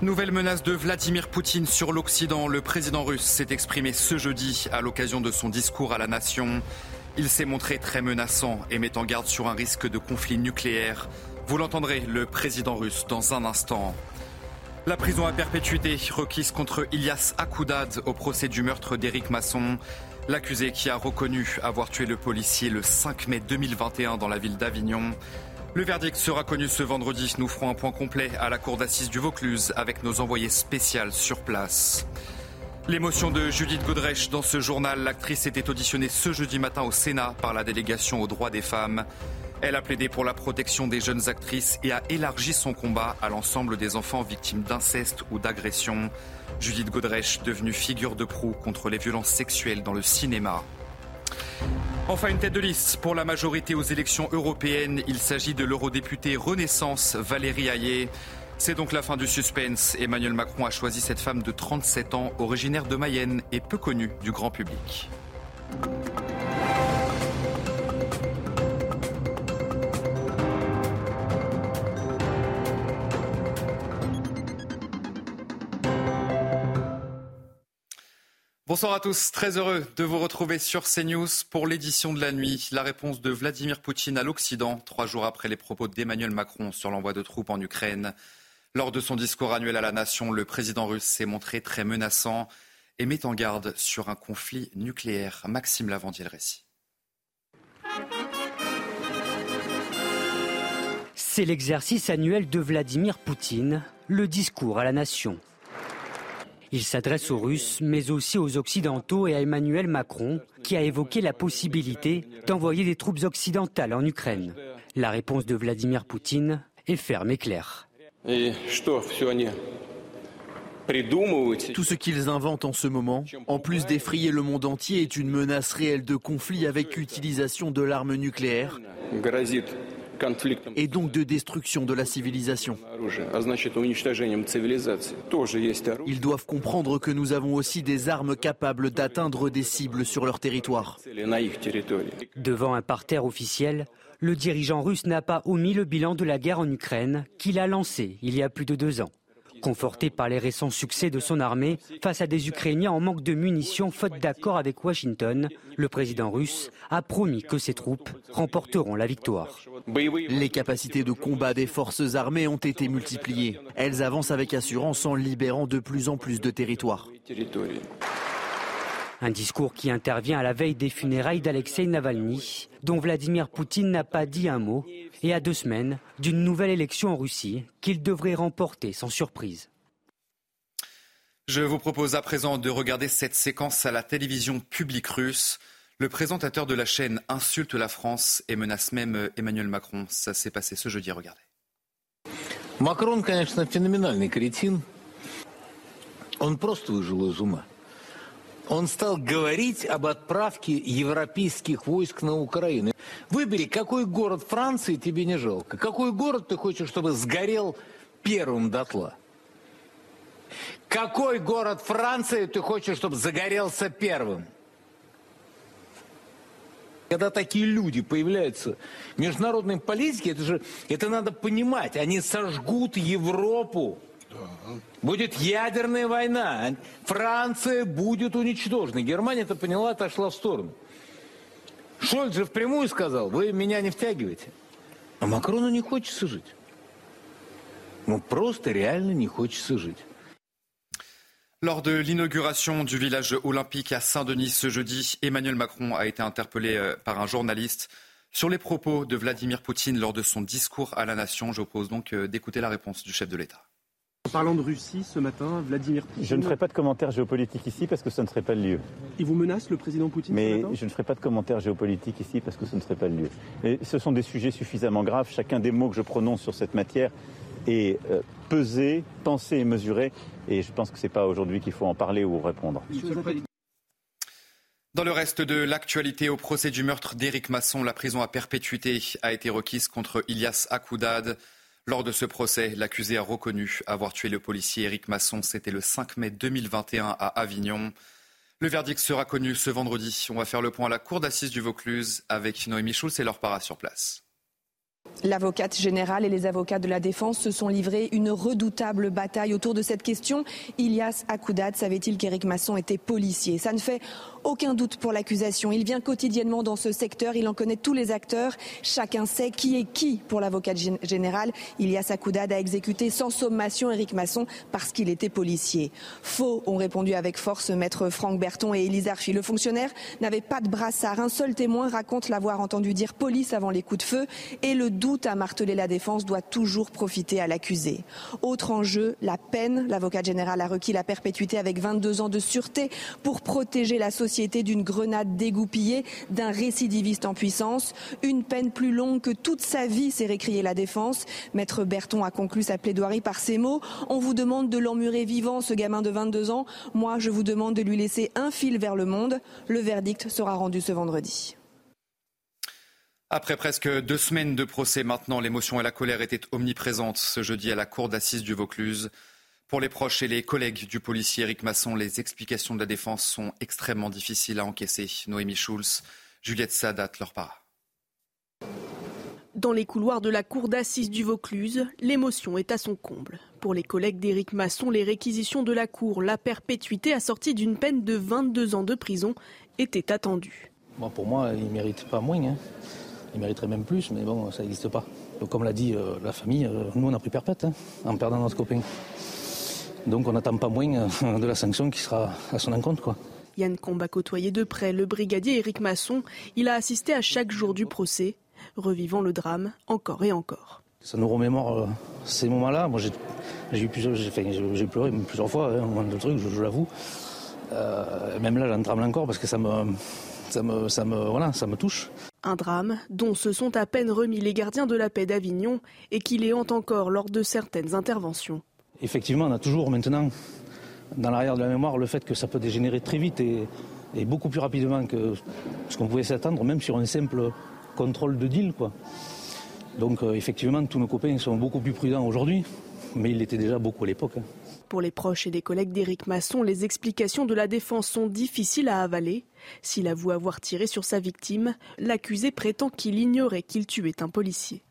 Nouvelle menace de Vladimir Poutine sur l'Occident. Le président russe s'est exprimé ce jeudi à l'occasion de son discours à la nation. Il s'est montré très menaçant et met en garde sur un risque de conflit nucléaire. Vous l'entendrez, le président russe, dans un instant. La prison à perpétuité requise contre Ilyas Akoudad au procès du meurtre d'Éric Masson. L'accusé qui a reconnu avoir tué le policier le 5 mai 2021 dans la ville d'Avignon. Le verdict sera connu ce vendredi. Nous ferons un point complet à la cour d'assises du Vaucluse avec nos envoyés spéciaux sur place. L'émotion de Judith Godrèche dans ce journal. L'actrice était auditionnée ce jeudi matin au Sénat par la délégation aux droits des femmes. Elle a plaidé pour la protection des jeunes actrices et a élargi son combat à l'ensemble des enfants victimes d'inceste ou d'agression. Judith Godrèche, devenue figure de proue contre les violences sexuelles dans le cinéma. Enfin, une tête de liste pour la majorité aux élections européennes. Il s'agit de l'eurodéputée Renaissance Valérie Hayé. C'est donc la fin du suspense. Emmanuel Macron a choisi cette femme de 37 ans, originaire de Mayenne et peu connue du grand public. Bonsoir à tous, très heureux de vous retrouver sur CNews pour l'édition de la nuit. La réponse de Vladimir Poutine à l'Occident, trois jours après les propos d'Emmanuel Macron sur l'envoi de troupes en Ukraine. Lors de son discours annuel à la nation, le président russe s'est montré très menaçant et met en garde sur un conflit nucléaire. Maxime Lavandier le récit. C'est l'exercice annuel de Vladimir Poutine, le discours à la nation. Il s'adresse aux Russes, mais aussi aux Occidentaux et à Emmanuel Macron, qui a évoqué la possibilité d'envoyer des troupes occidentales en Ukraine. La réponse de Vladimir Poutine est ferme et claire. Tout ce qu'ils inventent en ce moment, en plus d'effrayer le monde entier, est une menace réelle de conflit avec utilisation de l'arme nucléaire et donc de destruction de la civilisation. Ils doivent comprendre que nous avons aussi des armes capables d'atteindre des cibles sur leur territoire. Devant un parterre officiel, le dirigeant russe n'a pas omis le bilan de la guerre en Ukraine qu'il a lancé il y a plus de deux ans. Conforté par les récents succès de son armée face à des Ukrainiens en manque de munitions faute d'accord avec Washington, le président russe a promis que ses troupes remporteront la victoire. Les capacités de combat des forces armées ont été multipliées. Elles avancent avec assurance en libérant de plus en plus de territoires. Un discours qui intervient à la veille des funérailles d'Alexei Navalny, dont Vladimir Poutine n'a pas dit un mot, et à deux semaines d'une nouvelle élection en Russie qu'il devrait remporter sans surprise. Je vous propose à présent de regarder cette séquence à la télévision publique russe. Le présentateur de la chaîne insulte la France et menace même Emmanuel Macron. Ça s'est passé ce jeudi, regardez. Macron, конечно, феноменальный кретин. Он просто выжил из ума. Он стал говорить об отправке европейских войск на Украину. Выбери, какой город Франции тебе не жалко. Какой город ты хочешь, чтобы сгорел первым дотла? Какой город Франции ты хочешь, чтобы загорелся первым? Когда такие люди появляются в международной политике, это же это надо понимать. Они сожгут Европу. Будет ядерная война. Франция будет уничтожена. Германия это поняла, отошла в сторону. Шольц же впрямую сказал, вы меня не втягиваете. А Макрону не хочется жить. Ему просто реально не хочется жить. Lors de l'inauguration du village olympique à Saint-Denis ce jeudi, Emmanuel Macron a été interpellé euh, par un journaliste sur les propos de Vladimir Poutine lors de son discours à la nation. Je vous propose donc euh, d'écouter la réponse du chef de l'État. Parlant de Russie ce matin, Vladimir Poutine. Je ne ferai pas de commentaires géopolitiques ici parce que ce ne serait pas le lieu. Il vous menace, le président Poutine Mais je ne ferai pas de commentaires géopolitiques ici parce que ce ne serait pas le lieu. Et ce sont des sujets suffisamment graves. Chacun des mots que je prononce sur cette matière est euh, pesé, pensé et mesuré. Et je pense que ce n'est pas aujourd'hui qu'il faut en parler ou répondre. Dans le reste de l'actualité, au procès du meurtre d'Éric Masson, la prison à perpétuité a été requise contre Ilias Akoudad. Lors de ce procès, l'accusé a reconnu avoir tué le policier Éric Masson. C'était le 5 mai 2021 à Avignon. Le verdict sera connu ce vendredi. On va faire le point à la cour d'assises du Vaucluse avec Noémie Schulz et leur para sur place. L'avocate générale et les avocats de la défense se sont livrés une redoutable bataille autour de cette question. Ilias Akoudad savait-il qu'Éric Masson était policier? Ça ne fait aucun doute pour l'accusation. Il vient quotidiennement dans ce secteur, il en connaît tous les acteurs. Chacun sait qui est qui pour l'avocate générale. Ilias Akoudad a exécuté sans sommation Éric Masson parce qu'il était policier. Faux, ont répondu avec force maître Franck Berton et Élise Arfi. Le fonctionnaire n'avait pas de brassard. Un seul témoin raconte l'avoir entendu dire police avant les coups de feu doute à marteler la défense doit toujours profiter à l'accusé. Autre enjeu, la peine. L'avocat général a requis la perpétuité avec 22 ans de sûreté pour protéger la société d'une grenade dégoupillée d'un récidiviste en puissance. Une peine plus longue que toute sa vie, s'est récrié la défense. Maître Berton a conclu sa plaidoirie par ces mots. On vous demande de l'emmurer vivant, ce gamin de 22 ans. Moi, je vous demande de lui laisser un fil vers le monde. Le verdict sera rendu ce vendredi. Après presque deux semaines de procès maintenant, l'émotion et la colère étaient omniprésentes ce jeudi à la cour d'assises du Vaucluse. Pour les proches et les collègues du policier Eric Masson, les explications de la défense sont extrêmement difficiles à encaisser. Noémie Schulz, Juliette Sadat leur para. Dans les couloirs de la cour d'assises du Vaucluse, l'émotion est à son comble. Pour les collègues d'Éric Masson, les réquisitions de la cour, la perpétuité assortie d'une peine de 22 ans de prison, étaient attendues. pour moi, il ne mérite pas moins. Hein. Il mériterait même plus, mais bon, ça n'existe pas. comme l'a dit euh, la famille, euh, nous on a pris perpète hein, en perdant notre copain. Donc on n'attend pas moins euh, de la sanction qui sera à son encontre. Quoi. Yann Combe a côtoyé de près le brigadier Éric Masson. Il a assisté à chaque jour du procès, revivant le drame encore et encore. Ça nous remémore ces moments-là. Moi, j'ai, j'ai, pleuré plusieurs fois, hein, moment de truc, je, l'avoue. même là, j'en tremble encore parce que ça me, ça me, ça me, voilà, ça me touche. Un drame dont se sont à peine remis les gardiens de la paix d'Avignon et qui les hantent encore lors de certaines interventions. Effectivement, on a toujours maintenant dans l'arrière de la mémoire le fait que ça peut dégénérer très vite et, beaucoup plus rapidement que ce qu'on pouvait s'attendre, même sur un simple contrôle de deal. Quoi. Donc euh, effectivement, tous nos copains sont beaucoup plus prudents aujourd'hui, mais ils l'étaient déjà beaucoup à l'époque. Hein. Pour les proches et les collègues d'Éric Masson, les explications de la défense sont difficiles à avaler. S'il avoue avoir tiré sur sa victime, l'accusé prétend qu'il ignorait qu'il tuait un policier.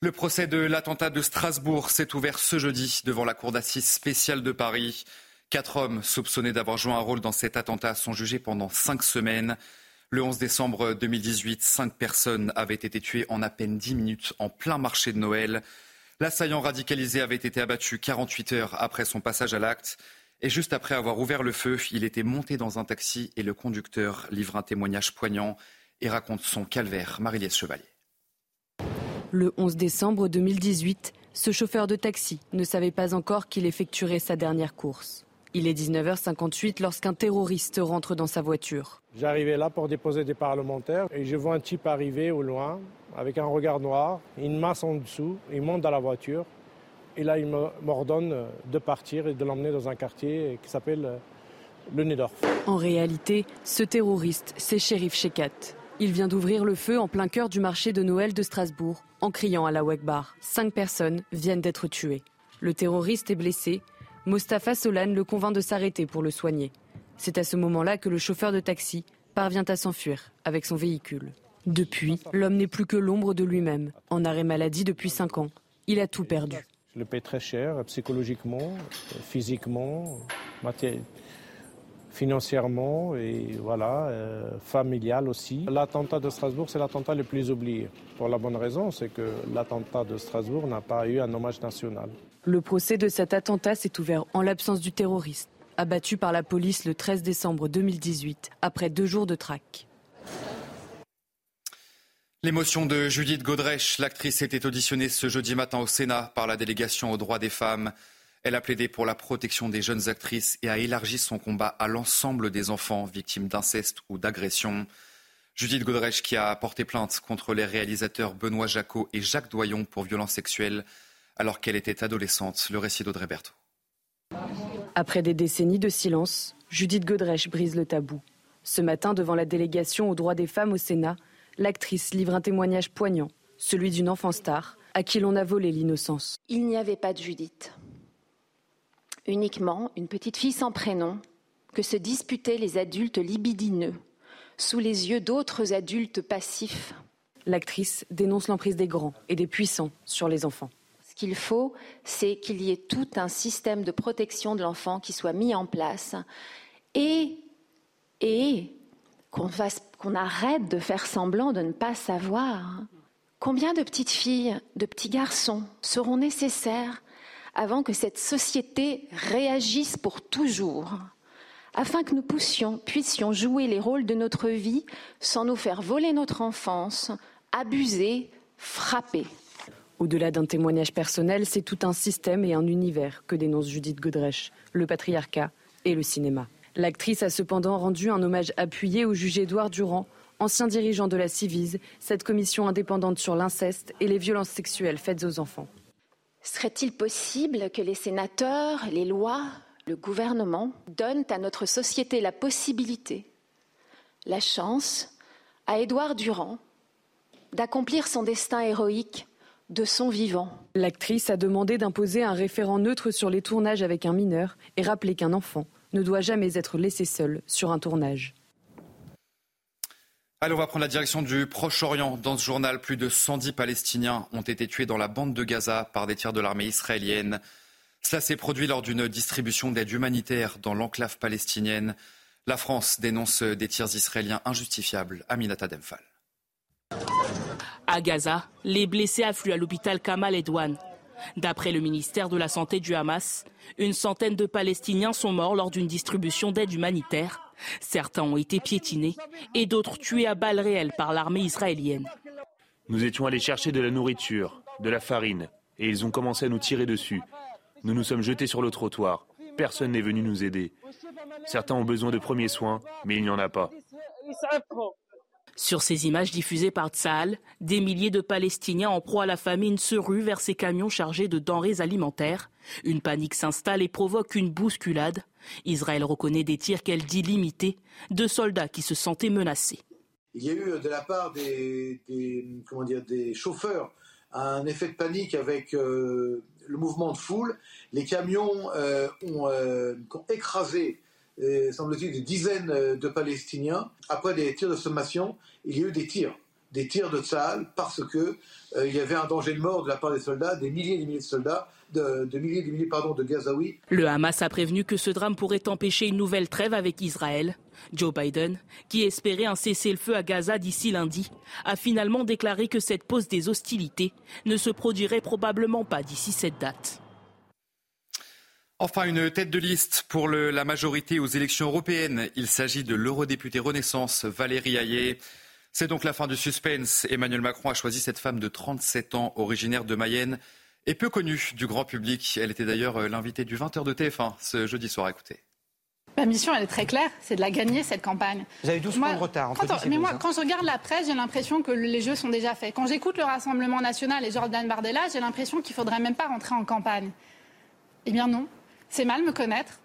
Le procès de l'attentat de Strasbourg s'est ouvert ce jeudi devant la cour d'assises spéciale de Paris. Quatre hommes soupçonnés d'avoir joué un rôle dans cet attentat sont jugés pendant cinq semaines. Le 11 décembre 2018, cinq personnes avaient été tuées en à peine dix minutes en plein marché de Noël. L'assaillant radicalisé avait été abattu 48 heures après son passage à l'acte. Et juste après avoir ouvert le feu, il était monté dans un taxi et le conducteur livre un témoignage poignant et raconte son calvaire. marie Chevalier. Le 11 décembre 2018, ce chauffeur de taxi ne savait pas encore qu'il effectuerait sa dernière course. Il est 19h58 lorsqu'un terroriste rentre dans sa voiture. J'arrivais là pour déposer des parlementaires et je vois un type arriver au loin avec un regard noir, une masse en dessous, il monte dans la voiture et là il m'ordonne de partir et de l'emmener dans un quartier qui s'appelle euh, le Nedorf. En réalité, ce terroriste, c'est Shérif Shekat. Il vient d'ouvrir le feu en plein cœur du marché de Noël de Strasbourg en criant à la Wekbar. Cinq personnes viennent d'être tuées. Le terroriste est blessé Mostafa Solan le convainc de s'arrêter pour le soigner. C'est à ce moment-là que le chauffeur de taxi parvient à s'enfuir avec son véhicule. Depuis, l'homme n'est plus que l'ombre de lui-même, en arrêt maladie depuis 5 ans. Il a tout perdu. Je le paie très cher, psychologiquement, physiquement, financièrement et voilà, euh, familial aussi. L'attentat de Strasbourg, c'est l'attentat le plus oublié. Pour la bonne raison, c'est que l'attentat de Strasbourg n'a pas eu un hommage national. Le procès de cet attentat s'est ouvert en l'absence du terroriste, abattu par la police le 13 décembre 2018, après deux jours de traque. L'émotion de Judith Godrèche, l'actrice était auditionnée ce jeudi matin au Sénat par la délégation aux droits des femmes. Elle a plaidé pour la protection des jeunes actrices et a élargi son combat à l'ensemble des enfants victimes d'inceste ou d'agression. Judith Godrèche qui a porté plainte contre les réalisateurs Benoît Jacot et Jacques Doyon pour violences sexuelles alors qu'elle était adolescente. Le récit d'Audrey Berthaud. Après des décennies de silence, Judith Godrèche brise le tabou. Ce matin, devant la délégation aux droits des femmes au Sénat, l'actrice livre un témoignage poignant, celui d'une enfant star à qui l'on a volé l'innocence. Il n'y avait pas de Judith. Uniquement une petite fille sans prénom que se disputaient les adultes libidineux sous les yeux d'autres adultes passifs. L'actrice dénonce l'emprise des grands et des puissants sur les enfants. Ce qu'il faut, c'est qu'il y ait tout un système de protection de l'enfant qui soit mis en place et, et qu'on arrête de faire semblant de ne pas savoir. Combien de petites filles, de petits garçons seront nécessaires avant que cette société réagisse pour toujours, afin que nous puissions jouer les rôles de notre vie sans nous faire voler notre enfance, abuser, frapper. Au-delà d'un témoignage personnel, c'est tout un système et un univers que dénonce Judith Godrèche, le patriarcat et le cinéma. L'actrice a cependant rendu un hommage appuyé au juge Édouard Durand, ancien dirigeant de la Civise, cette commission indépendante sur l'inceste et les violences sexuelles faites aux enfants. Serait-il possible que les sénateurs, les lois, le gouvernement donnent à notre société la possibilité, la chance, à Édouard Durand, d'accomplir son destin héroïque de son vivant? L'actrice a demandé d'imposer un référent neutre sur les tournages avec un mineur et rappeler qu'un enfant ne doit jamais être laissé seul sur un tournage. Allez, on va prendre la direction du Proche-Orient. Dans ce journal, plus de 110 Palestiniens ont été tués dans la bande de Gaza par des tirs de l'armée israélienne. Cela s'est produit lors d'une distribution d'aide humanitaire dans l'enclave palestinienne. La France dénonce des tirs israéliens injustifiables. Aminata Demphal. À Gaza, les blessés affluent à l'hôpital Kamal Edouane. D'après le ministère de la Santé du Hamas, une centaine de Palestiniens sont morts lors d'une distribution d'aide humanitaire. Certains ont été piétinés et d'autres tués à balles réelles par l'armée israélienne. Nous étions allés chercher de la nourriture, de la farine, et ils ont commencé à nous tirer dessus. Nous nous sommes jetés sur le trottoir. Personne n'est venu nous aider. Certains ont besoin de premiers soins, mais il n'y en a pas. Sur ces images diffusées par Tsahal, des milliers de Palestiniens en proie à la famine se ruent vers ces camions chargés de denrées alimentaires. Une panique s'installe et provoque une bousculade. Israël reconnaît des tirs qu'elle dit limités, de soldats qui se sentaient menacés. Il y a eu de la part des, comment dire, des chauffeurs un effet de panique avec euh, le mouvement de foule. Les camions euh, euh, ont, écrasé, semble-t-il, des dizaines de Palestiniens. Après des tirs de sommation, il y a eu des tirs, des tirs de Tsahal, parce que il y avait un danger de mort de la part des soldats, des milliers et des milliers de soldats, de, milliers et des milliers pardon, de Gazaouis. Le Hamas a prévenu que ce drame pourrait empêcher une nouvelle trêve avec Israël. Joe Biden, qui espérait un cessez-le-feu à Gaza d'ici lundi, a finalement déclaré que cette pause des hostilités ne se produirait probablement pas d'ici cette date. Enfin, une tête de liste pour la majorité aux élections européennes. Il s'agit de l'eurodéputée Renaissance Valérie Hayet. C'est donc la fin du suspense. Emmanuel Macron a choisi cette femme de 37 ans, originaire de Mayenne et peu connue du grand public. Elle était d'ailleurs l'invitée du 20h de TF1 ce jeudi soir. Écoutez. Ma mission, elle est très claire, c'est de la gagner, cette campagne. Vous avez 12 points de retard. Quand mais moi, quand je regarde la presse, j'ai l'impression que les jeux sont déjà faits. Quand j'écoute le Rassemblement national et Jordan Bardella, j'ai l'impression qu'il ne faudrait même pas rentrer en campagne. Eh bien non, c'est mal me connaître.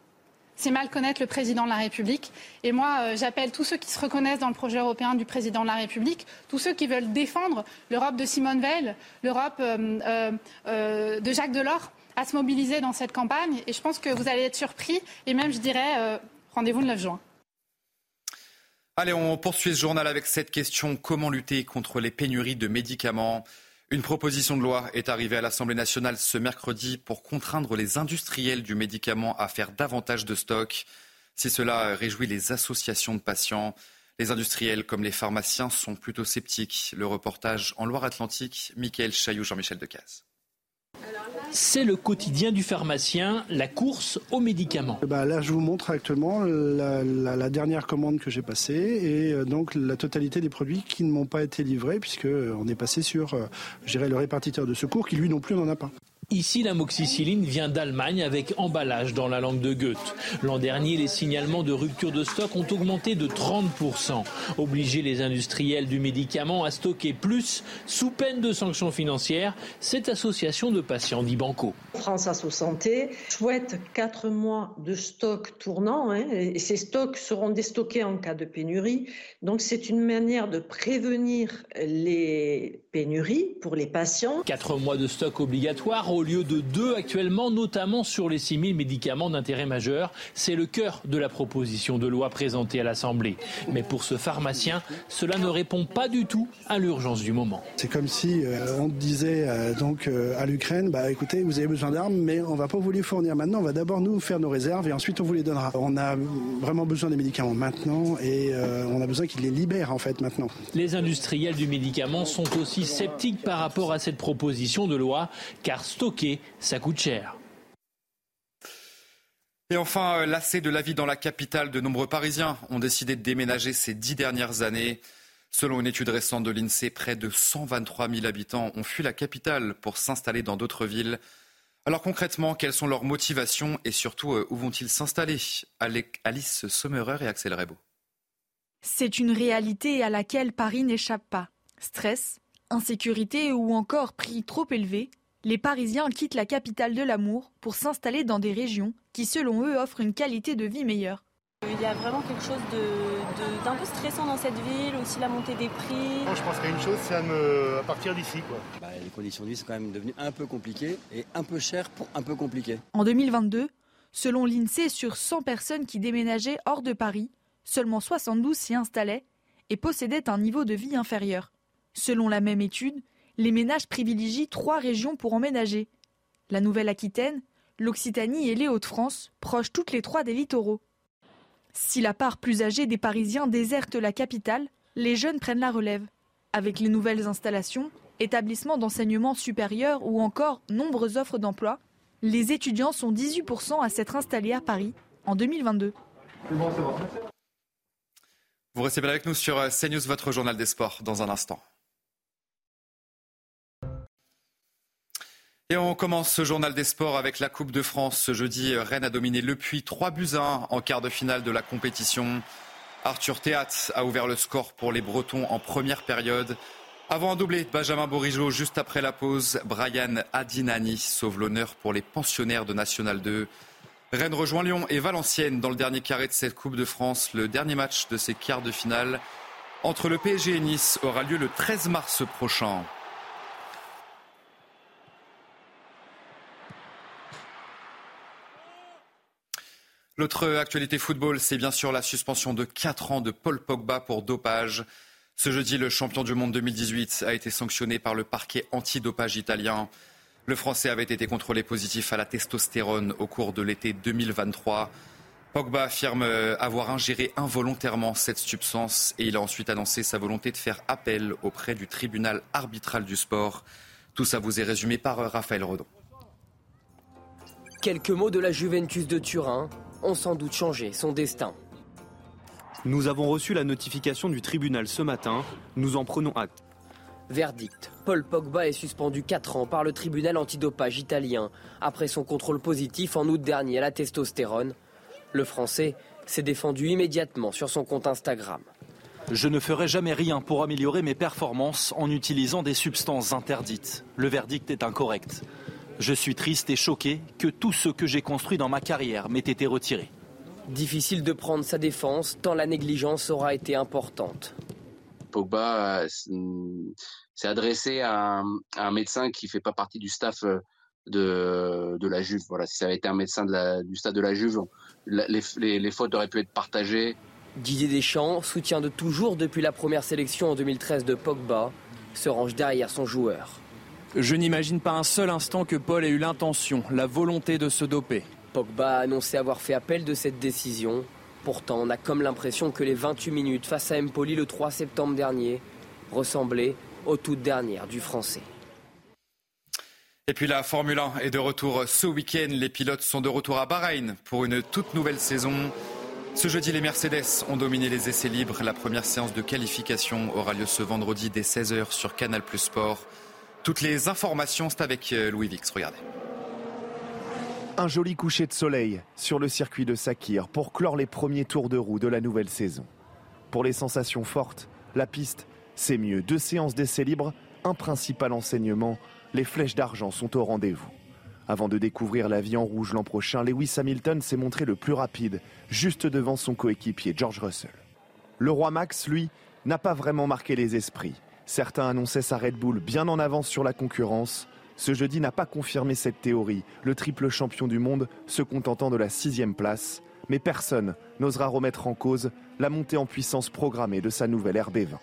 C'est mal connaître le président de la République. Et moi, euh, j'appelle tous ceux qui se reconnaissent dans le projet européen du président de la République, tous ceux qui veulent défendre l'Europe de Simone Veil, l'Europe euh, euh, de Jacques Delors, à se mobiliser dans cette campagne. Et je pense que vous allez être surpris. Et même, je dirais, rendez-vous le 9 juin. Allez, on poursuit ce journal avec cette question. Comment lutter contre les pénuries de médicaments? Une proposition de loi est arrivée à l'Assemblée nationale ce mercredi pour contraindre les industriels du médicament à faire davantage de stocks. Si cela réjouit les associations de patients, les industriels comme les pharmaciens sont plutôt sceptiques. Le reportage en Loire-Atlantique, Michael Chaillou, Jean-Michel Decaze. C'est le quotidien du pharmacien, la course aux médicaments. Bah là, je vous montre actuellement la, dernière commande que j'ai passée et euh, donc la totalité des produits qui ne m'ont pas été livrés puisque euh, est passé sur, je le répartiteur de secours qui lui non plus n'en a pas. Ici, la moxicilline vient d'Allemagne avec emballage dans la langue de Goethe. L'an dernier, les signalements de rupture de stock ont augmenté de 30%. Obliger les industriels du médicament à stocker plus sous peine de sanctions financières, cette association de patients dit Banco. France Asso Santé souhaite 4 mois de stock tournant hein, et ces stocks seront déstockés en cas de pénurie. Donc c'est une manière de prévenir les pénuries pour les patients. 4 mois de stock obligatoire au lieu de deux actuellement, notamment sur les 6 000 médicaments d'intérêt majeur. C'est le cœur de la proposition de loi présentée à l'Assemblée. Mais pour ce pharmacien, cela ne répond pas du tout à l'urgence du moment. C'est comme si euh, on disait euh, donc euh, à l'Ukraine, bah écoutez, vous avez besoin d'armes, mais on va pas vous les fournir maintenant. On va d'abord nous faire nos réserves et ensuite on vous les donnera. On a vraiment besoin des médicaments maintenant et on a besoin qu'ils les libèrent en fait maintenant. Les industriels du médicament sont aussi sceptiques par rapport à cette proposition de loi, car stocker, ça coûte cher. Et enfin, euh, lassé de la vie dans la capitale, de nombreux Parisiens ont décidé de déménager ces dix dernières années. Selon une étude récente de l'INSEE, près de 123 000 habitants ont fui la capitale pour s'installer dans d'autres villes. Alors concrètement, quelles sont leurs motivations et surtout euh, où vont-ils s'installer? Alice Sommerer et Axel Rebaud. C'est une réalité à laquelle Paris n'échappe pas. Stress, insécurité ou encore prix trop élevés, les Parisiens quittent la capitale de l'amour pour s'installer dans des régions qui, selon eux, offrent une qualité de vie meilleure. Il y a vraiment quelque chose d'un peu stressant dans cette ville, aussi la montée des prix. je pense qu'il y a une chose, c'est à, partir d'ici. Bah, les conditions de vie sont quand même devenues un peu compliquées et un peu chères pour un peu compliquées. En 2022, selon l'INSEE, sur 100 personnes qui déménageaient hors de Paris, seulement 72 s'y installaient et possédaient un niveau de vie inférieur. Selon la même étude, les ménages privilégient trois régions pour emménager. La Nouvelle-Aquitaine, l'Occitanie et les Hauts-de-France, proches toutes les trois des littoraux. Si la part plus âgée des Parisiens déserte la capitale, les jeunes prennent la relève. Avec les nouvelles installations, établissements d'enseignement supérieur ou encore nombreuses offres d'emploi, les étudiants sont 18% à s'être installés à Paris en 2022. Vous restez bien avec nous sur CNews, votre journal des sports, dans un instant. Et on commence ce journal des sports avec la Coupe de France. Ce jeudi, Rennes a dominé Le Puy 3 buts 1 en quart de finale de la compétition. Arthur Théat a ouvert le score pour les Bretons en première période. Avant un doublé, Benjamin Bourigeau juste après la pause. Brian Adinani sauve l'honneur pour les pensionnaires de National 2. Rennes rejoint Lyon et Valenciennes dans le dernier carré de cette Coupe de France. Le dernier match de ces quarts de finale entre le PSG et Nice aura lieu le 13 mars prochain. L'autre actualité football, c'est bien sûr la suspension de 4 ans de Paul Pogba pour dopage. Ce jeudi, le champion du monde 2018 a été sanctionné par le parquet antidopage italien. Le Français avait été contrôlé positif à la testostérone au cours de l'été 2023. Pogba affirme avoir ingéré involontairement cette substance et il a ensuite annoncé sa volonté de faire appel auprès du tribunal arbitral du sport. Tout ça vous est résumé par Raphaël Redon. Quelques mots de la Juventus de Turin ont sans doute changé son destin. Nous avons reçu la notification du tribunal ce matin, nous en prenons acte. Verdict. Paul Pogba est suspendu 4 ans par le tribunal antidopage italien après son contrôle positif en août dernier à la testostérone. Le Français s'est défendu immédiatement sur son compte Instagram. Je ne ferai jamais rien pour améliorer mes performances en utilisant des substances interdites. Le verdict est incorrect. Je suis triste et choqué que tout ce que j'ai construit dans ma carrière m'ait été retiré. Difficile de prendre sa défense tant la négligence aura été importante. Pogba euh, s'est adressé à un, médecin qui ne fait pas partie du staff euh, de, la Juve. Voilà, si ça avait été un médecin du staff de la Juve, les, les fautes auraient pu être partagées. Didier Deschamps, soutien de toujours depuis la première sélection en 2013 de Pogba, se range derrière son joueur. Je n'imagine pas un seul instant que Paul ait eu l'intention, la volonté de se doper. Pogba a annoncé avoir fait appel de cette décision. Pourtant, on a comme l'impression que les 28 minutes face à Empoli le 3 septembre dernier ressemblaient aux toutes dernières du Français. Et puis la Formule 1 est de retour ce week-end. Les pilotes sont de retour à Bahreïn pour une toute nouvelle saison. Ce jeudi, les Mercedes ont dominé les essais libres. La première séance de qualification aura lieu ce vendredi dès 16h sur Canal Plus Sport. Toutes les informations, c'est avec euh, Louis Vix. Regardez. Un joli coucher de soleil sur le circuit de Sakir pour clore les premiers tours de roue de la nouvelle saison. Pour les sensations fortes, la piste, c'est mieux. Deux séances d'essais libres, un principal enseignement les flèches d'argent sont au rendez-vous. Avant de découvrir la vie en rouge l'an prochain, Lewis Hamilton s'est montré le plus rapide, juste devant son coéquipier George Russell. Le roi Max, lui, n'a pas vraiment marqué les esprits. Certains annonçaient sa Red Bull bien en avance sur la concurrence. Ce jeudi n'a pas confirmé cette théorie, le triple champion du monde se contentant de la sixième place. Mais personne n'osera remettre en cause la montée en puissance programmée de sa nouvelle RB20.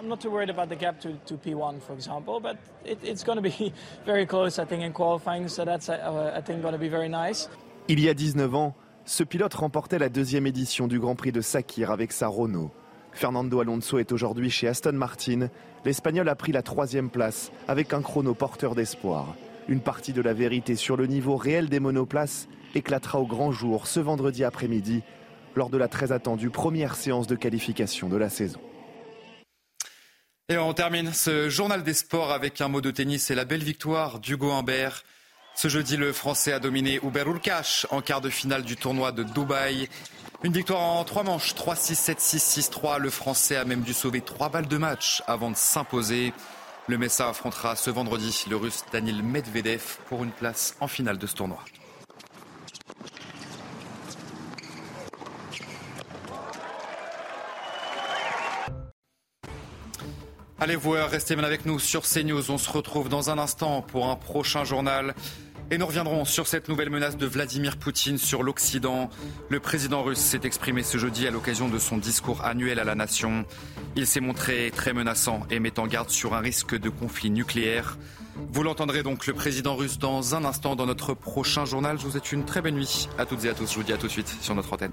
I'm not too worried about the gap to, to P1, for example, but it, it's going to be very close, I think, in qualifying, so that's, uh, I think, going to be very nice. Il y a 19 ans, ce pilote remportait la deuxième édition du Grand Prix de Sakir avec sa Renault. Fernando Alonso est aujourd'hui chez Aston Martin. L'Espagnol a pris la troisième place avec un chrono porteur d'espoir. Une partie de la vérité sur le niveau réel des monoplaces éclatera au grand jour ce vendredi après-midi lors de la très attendue première séance de qualification de la saison. Et on termine ce journal des sports avec un mot de tennis et la belle victoire d'Hugo Humbert. Ce jeudi, le Français a dominé Uber Urkash en quart de finale du tournoi de Dubaï. Une victoire en trois manches, 3-6, 7-6, 6-3. Le Français a même dû sauver trois balles de match avant de s'imposer. Le Messa affrontera ce vendredi le Russe Daniel Medvedev pour une place en finale de ce tournoi. Allez vous restez bien avec nous sur CNews. On se retrouve dans un instant pour un prochain journal. Et nous reviendrons sur cette nouvelle menace de Vladimir Poutine sur l'Occident. Le président russe s'est exprimé ce jeudi à l'occasion de son discours annuel à la nation. Il s'est montré très menaçant et met en garde sur un risque de conflit nucléaire. Vous l'entendrez donc le président russe dans un instant dans notre prochain journal. Je vous souhaite une très bonne nuit à toutes et à tous. Je vous dis à tout de suite sur notre antenne.